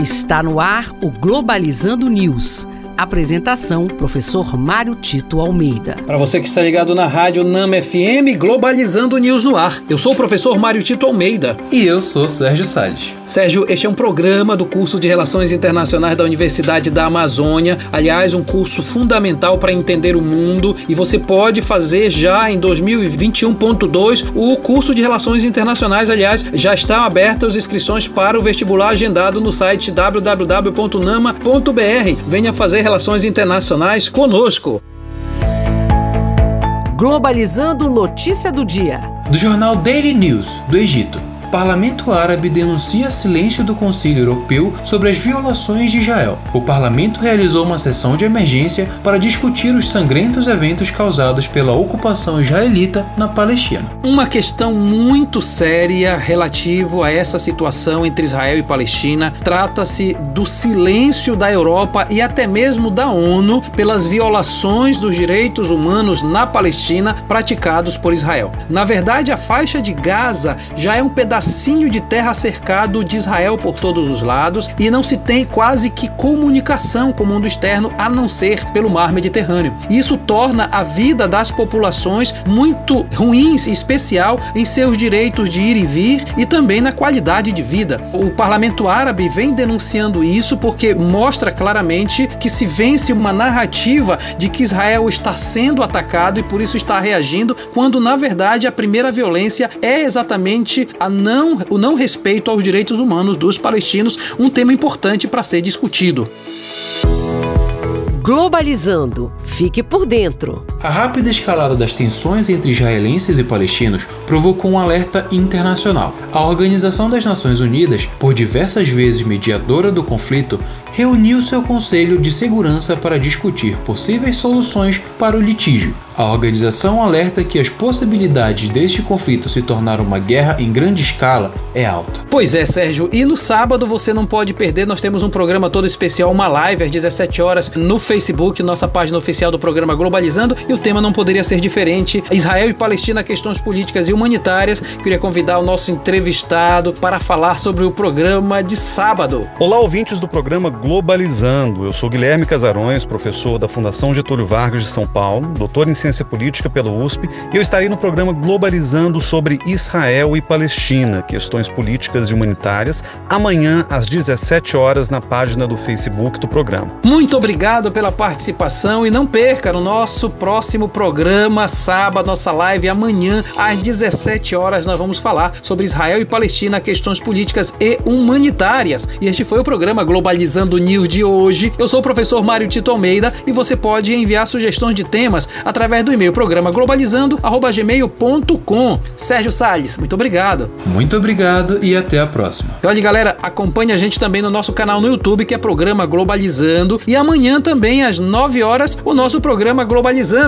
Está no ar o Globalizando News. Apresentação: Professor Mário Tito Almeida. Para você que está ligado na rádio NAM FM, Globalizando News no ar. Eu sou o professor Mário Tito Almeida. E eu sou Sérgio Salles. Sérgio, este é um programa do curso de Relações Internacionais da Universidade da Amazônia. Aliás, um curso fundamental para entender o mundo. E você pode fazer já em 2021.2 o curso de Relações Internacionais. Aliás, já estão abertas as inscrições para o vestibular agendado no site www.nama.br. Venha fazer Relações Internacionais conosco. Globalizando notícia do dia. Do jornal Daily News, do Egito. Parlamento Árabe denuncia silêncio do Conselho Europeu sobre as violações de Israel. O parlamento realizou uma sessão de emergência para discutir os sangrentos eventos causados pela ocupação israelita na Palestina. Uma questão muito séria relativo a essa situação entre Israel e Palestina trata-se do silêncio da Europa e até mesmo da ONU pelas violações dos direitos humanos na Palestina praticados por Israel. Na verdade, a faixa de Gaza já é um pedaço pedacinho de terra cercado de Israel por todos os lados e não se tem quase que comunicação com o mundo externo a não ser pelo mar Mediterrâneo. Isso torna a vida das populações muito ruins, em especial em seus direitos de ir e vir e também na qualidade de vida. O parlamento árabe vem denunciando isso porque mostra claramente que se vence uma narrativa de que Israel está sendo atacado e por isso está reagindo, quando na verdade a primeira violência é exatamente a não, o não respeito aos direitos humanos dos palestinos, um tema importante para ser discutido. Globalizando. Fique por dentro. A rápida escalada das tensões entre israelenses e palestinos provocou um alerta internacional. A Organização das Nações Unidas, por diversas vezes mediadora do conflito, reuniu seu Conselho de Segurança para discutir possíveis soluções para o litígio. A organização alerta que as possibilidades deste conflito se tornar uma guerra em grande escala é alta. Pois é, Sérgio, e no sábado você não pode perder, nós temos um programa todo especial, uma live às 17 horas no Facebook, nossa página oficial do programa Globalizando, e o tema não poderia ser diferente. Israel e Palestina, questões políticas e humanitárias. Queria convidar o nosso entrevistado para falar sobre o programa de sábado. Olá, ouvintes do programa Globalizando. Eu sou Guilherme Casarões, professor da Fundação Getúlio Vargas de São Paulo, doutor em Ciência Política pela USP, e eu estarei no programa Globalizando sobre Israel e Palestina, questões políticas e humanitárias, amanhã às 17 horas na página do Facebook do programa. Muito obrigado pela participação e não perca no nosso próximo programa, sábado, nossa live amanhã às 17 horas nós vamos falar sobre Israel e Palestina, questões políticas e humanitárias. E este foi o programa Globalizando News de hoje. Eu sou o professor Mário Tito Almeida e você pode enviar sugestões de temas através através do e-mail programa globalizando@gmail.com. Sérgio Sales, muito obrigado. Muito obrigado e até a próxima. E olha, galera, acompanhe a gente também no nosso canal no YouTube, que é programa Globalizando, e amanhã também às 9 horas o nosso programa Globalizando,